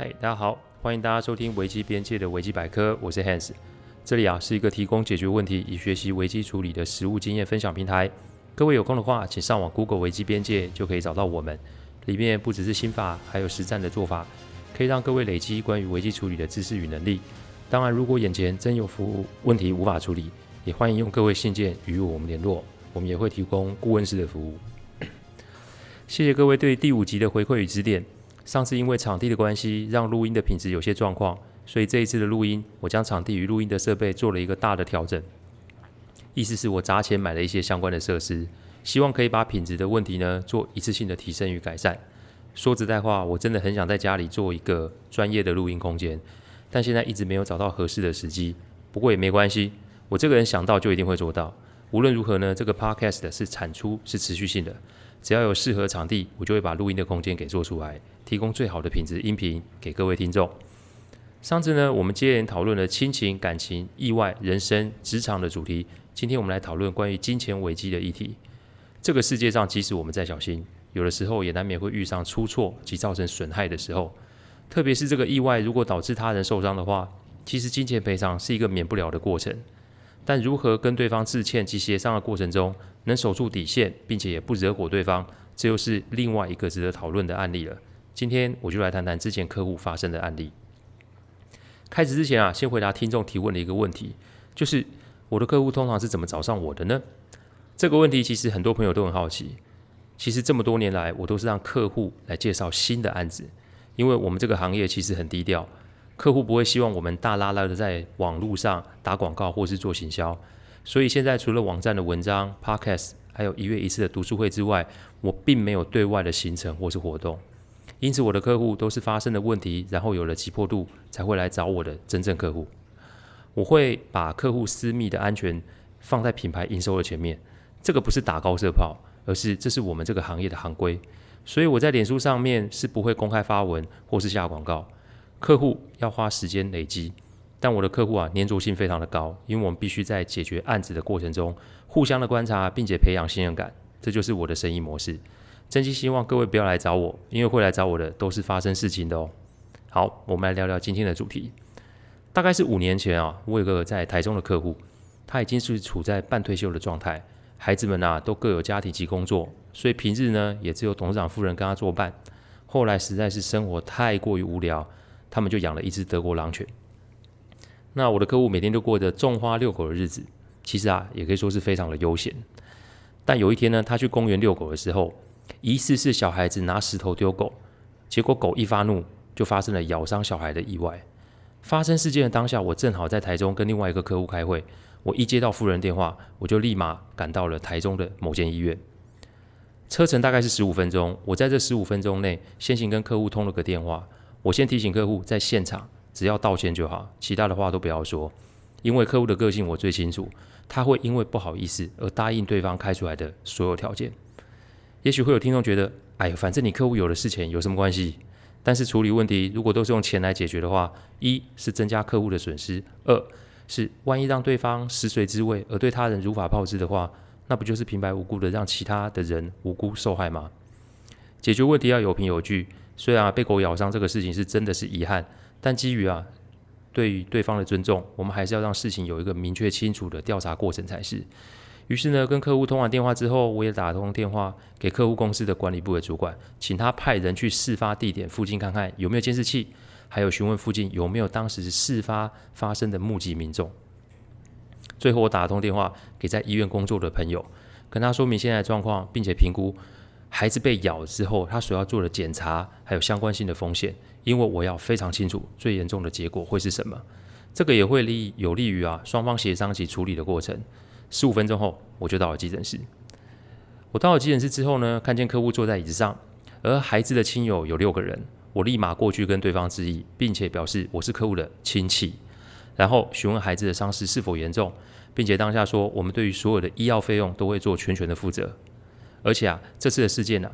嗨，大家好，欢迎大家收听危机边界的危机百科，我是 Hans。这里啊是一个提供解决问题以学习危机处理的实务经验分享平台。各位有空的话，请上网 Google 危机边界就可以找到我们。里面不只是心法，还有实战的做法，可以让各位累积关于危机处理的知识与能力。当然，如果眼前真有服务问题无法处理，也欢迎用各位信件与我们联络，我们也会提供顾问式的服务。谢谢各位对第五集的回馈与指点。上次因为场地的关系，让录音的品质有些状况，所以这一次的录音，我将场地与录音的设备做了一个大的调整。意思是我砸钱买了一些相关的设施，希望可以把品质的问题呢做一次性的提升与改善。说实在话，我真的很想在家里做一个专业的录音空间，但现在一直没有找到合适的时机。不过也没关系，我这个人想到就一定会做到。无论如何呢，这个 podcast 是产出是持续性的。只要有适合场地，我就会把录音的空间给做出来，提供最好的品质音频给各位听众。上次呢，我们接连讨论了亲情、感情、意外、人生、职场的主题。今天我们来讨论关于金钱危机的议题。这个世界上，即使我们再小心，有的时候也难免会遇上出错及造成损害的时候。特别是这个意外，如果导致他人受伤的话，其实金钱赔偿是一个免不了的过程。但如何跟对方致歉及协商的过程中，能守住底线，并且也不惹火对方，这又是另外一个值得讨论的案例了。今天我就来谈谈之前客户发生的案例。开始之前啊，先回答听众提问的一个问题，就是我的客户通常是怎么找上我的呢？这个问题其实很多朋友都很好奇。其实这么多年来，我都是让客户来介绍新的案子，因为我们这个行业其实很低调。客户不会希望我们大拉拉的在网络上打广告或是做行销，所以现在除了网站的文章、Podcast，还有一月一次的读书会之外，我并没有对外的行程或是活动。因此，我的客户都是发生了问题，然后有了急迫度才会来找我的真正客户。我会把客户私密的安全放在品牌营收的前面，这个不是打高射炮，而是这是我们这个行业的行规。所以我在脸书上面是不会公开发文或是下广告。客户要花时间累积，但我的客户啊，粘着性非常的高，因为我们必须在解决案子的过程中，互相的观察，并且培养信任感，这就是我的生意模式。真心希望各位不要来找我，因为会来找我的都是发生事情的哦。好，我们来聊聊今天的主题。大概是五年前啊，我有个在台中的客户，他已经是处在半退休的状态，孩子们啊都各有家庭及工作，所以平日呢也只有董事长夫人跟他作伴。后来实在是生活太过于无聊。他们就养了一只德国狼犬。那我的客户每天都过着种花遛狗的日子，其实啊，也可以说是非常的悠闲。但有一天呢，他去公园遛狗的时候，疑似是小孩子拿石头丢狗，结果狗一发怒，就发生了咬伤小孩的意外。发生事件的当下，我正好在台中跟另外一个客户开会，我一接到夫人电话，我就立马赶到了台中的某间医院。车程大概是十五分钟，我在这十五分钟内先行跟客户通了个电话。我先提醒客户，在现场只要道歉就好，其他的话都不要说。因为客户的个性我最清楚，他会因为不好意思而答应对方开出来的所有条件。也许会有听众觉得，哎呀，反正你客户有的是钱，有什么关系？但是处理问题如果都是用钱来解决的话，一是增加客户的损失，二是万一让对方食髓知味而对他人如法炮制的话，那不就是平白无故的让其他的人无辜受害吗？解决问题要有凭有据。虽然啊，被狗咬伤这个事情是真的是遗憾，但基于啊对于对方的尊重，我们还是要让事情有一个明确清楚的调查过程才是。于是呢，跟客户通完电话之后，我也打通电话给客户公司的管理部的主管，请他派人去事发地点附近看看有没有监视器，还有询问附近有没有当时事发发生的目击民众。最后，我打通电话给在医院工作的朋友，跟他说明现在的状况，并且评估。孩子被咬之后，他所要做的检查还有相关性的风险，因为我要非常清楚最严重的结果会是什么。这个也会利有利于啊双方协商及处理的过程。十五分钟后，我就到了急诊室。我到了急诊室之后呢，看见客户坐在椅子上，而孩子的亲友有六个人。我立马过去跟对方致意，并且表示我是客户的亲戚，然后询问孩子的伤势是否严重，并且当下说我们对于所有的医药费用都会做全权的负责。而且啊，这次的事件呢、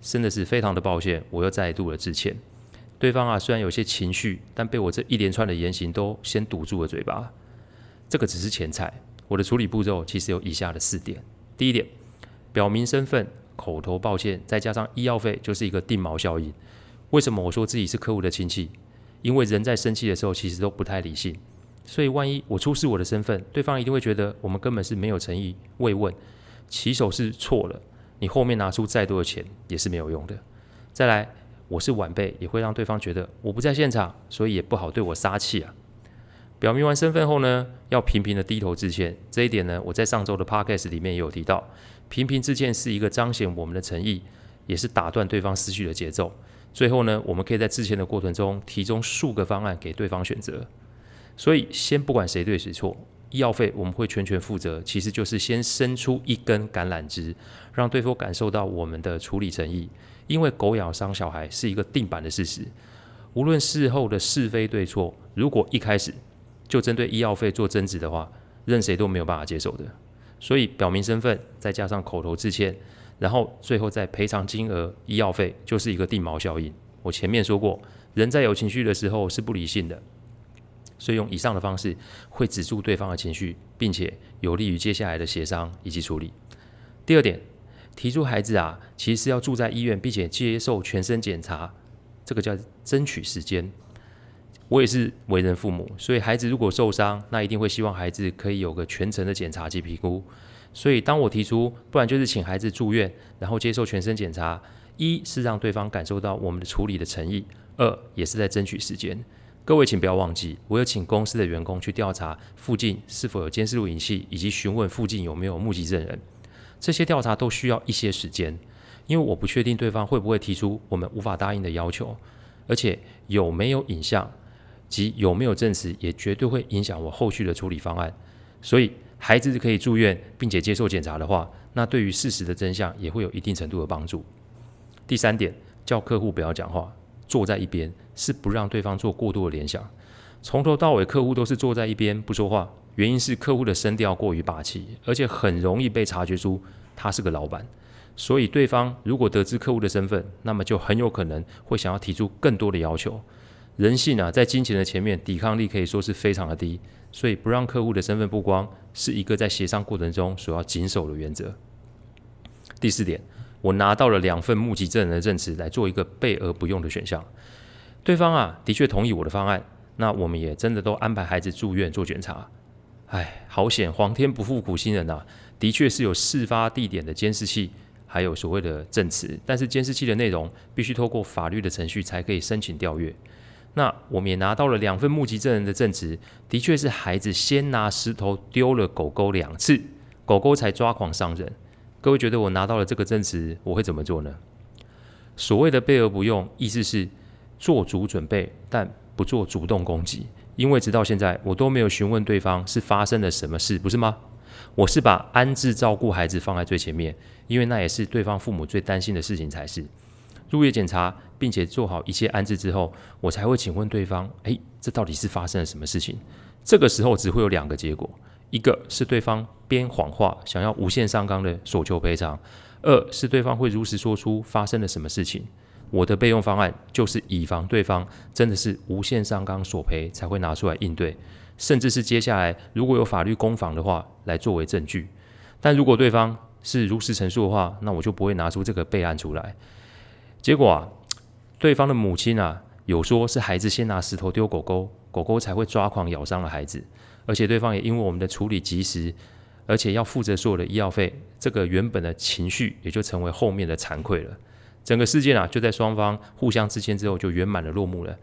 真的是非常的抱歉，我又再度的致歉。对方啊，虽然有些情绪，但被我这一连串的言行都先堵住了嘴巴。这个只是前菜，我的处理步骤其实有以下的四点：第一点，表明身份，口头抱歉，再加上医药费，就是一个定锚效应。为什么我说自己是客户的亲戚？因为人在生气的时候其实都不太理性，所以万一我出示我的身份，对方一定会觉得我们根本是没有诚意慰问，起手是错了，你后面拿出再多的钱也是没有用的。再来，我是晚辈，也会让对方觉得我不在现场，所以也不好对我撒气啊。表明完身份后呢，要频频的低头致歉，这一点呢，我在上周的 podcast 里面也有提到，频频致歉是一个彰显我们的诚意，也是打断对方思绪的节奏。最后呢，我们可以在致歉的过程中提供数个方案给对方选择。所以，先不管谁对谁错，医药费我们会全权负责，其实就是先伸出一根橄榄枝，让对方感受到我们的处理诚意。因为狗咬伤小孩是一个定板的事实，无论事后的是非对错，如果一开始就针对医药费做争执的话，任谁都没有办法接受的。所以，表明身份，再加上口头致歉，然后最后再赔偿金额、医药费，就是一个定锚效应。我前面说过，人在有情绪的时候是不理性的，所以用以上的方式会止住对方的情绪，并且有利于接下来的协商以及处理。第二点。提出孩子啊，其实是要住在医院，并且接受全身检查，这个叫争取时间。我也是为人父母，所以孩子如果受伤，那一定会希望孩子可以有个全程的检查及评估。所以当我提出，不然就是请孩子住院，然后接受全身检查，一是让对方感受到我们的处理的诚意，二也是在争取时间。各位请不要忘记，我有请公司的员工去调查附近是否有监视录影器，以及询问附近有没有目击证人。这些调查都需要一些时间，因为我不确定对方会不会提出我们无法答应的要求，而且有没有影像及有没有证词，也绝对会影响我后续的处理方案。所以，孩子可以住院并且接受检查的话，那对于事实的真相也会有一定程度的帮助。第三点，叫客户不要讲话，坐在一边，是不让对方做过多的联想。从头到尾，客户都是坐在一边不说话。原因是客户的声调过于霸气，而且很容易被察觉出他是个老板。所以对方如果得知客户的身份，那么就很有可能会想要提出更多的要求。人性啊，在金钱的前面，抵抗力可以说是非常的低。所以不让客户的身份曝光，是一个在协商过程中所要谨守的原则。第四点，我拿到了两份目击证人的证词来做一个备而不用的选项。对方啊，的确同意我的方案，那我们也真的都安排孩子住院做检查。哎，好险！皇天不负苦心人呐、的确是有事发地点的监视器，还有所谓的证词，但是监视器的内容必须透过法律的程序才可以申请调阅。那我们也拿到了两份目击证人的证词，的确是孩子先拿石头丢了狗狗两次，狗狗才抓狂伤人。各位觉得我拿到了这个证词，我会怎么做呢？所谓的备而不用，意思是做足准备，但不做主动攻击。因为直到现在，我都没有询问对方是发生了什么事，不是吗？我是把安置照顾孩子放在最前面，因为那也是对方父母最担心的事情才是。入夜检查，并且做好一切安置之后，我才会请问对方：诶，这到底是发生了什么事情？这个时候只会有两个结果：一个是对方编谎话，想要无限上纲的索求赔偿；二是对方会如实说出发生了什么事情。我的备用方案就是以防对方真的是无限上纲索赔，才会拿出来应对，甚至是接下来如果有法律攻防的话，来作为证据。但如果对方是如实陈述的话，那我就不会拿出这个备案出来。结果啊，对方的母亲啊，有说是孩子先拿石头丢狗狗，狗狗才会抓狂咬伤了孩子，而且对方也因为我们的处理及时，而且要负责所有的医药费，这个原本的情绪也就成为后面的惭愧了。整个事件啊，就在双方互相致歉之后就圆满的落幕了。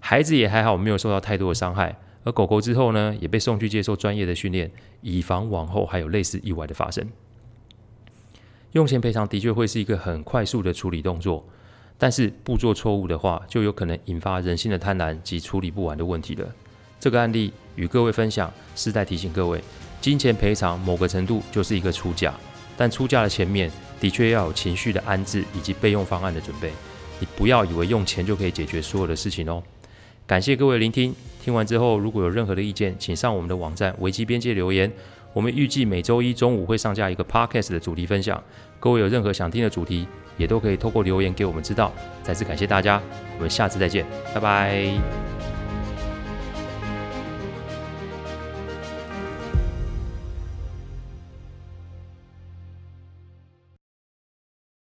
孩子也还好，没有受到太多的伤害。而狗狗之后呢，也被送去接受专业的训练，以防往后还有类似意外的发生。用钱赔偿的确会是一个很快速的处理动作，但是不做错误的话，就有可能引发人性的贪婪及处理不完的问题了。这个案例与各位分享，是在提醒各位，金钱赔偿某个程度就是一个出价，但出价的前面。的确要有情绪的安置以及备用方案的准备，你不要以为用钱就可以解决所有的事情哦。感谢各位聆听，听完之后如果有任何的意见，请上我们的网站危机边界留言。我们预计每周一中午会上架一个 podcast 的主题分享，各位有任何想听的主题，也都可以透过留言给我们知道。再次感谢大家，我们下次再见，拜拜。